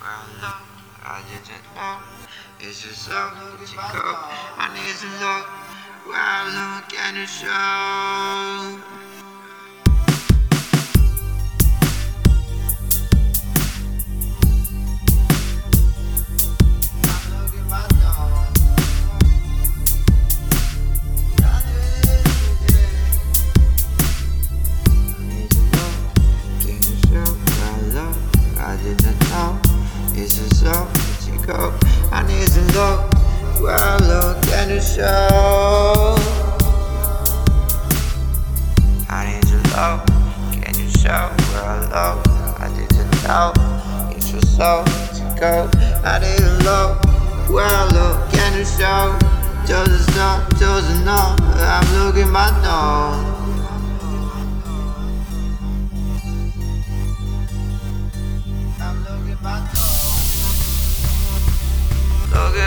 well, look, I know. It's just so you go. I need some luck. Well, look, and it show. I didn't know. It's that you go. I need some luck. Well, look at the show. I need some love. Can you show where I love? I didn't know. It's just so that you go. I need some love. Well, look at the show. Doesn't stop, doesn't. I'm looking my nose. I'm looking my nose.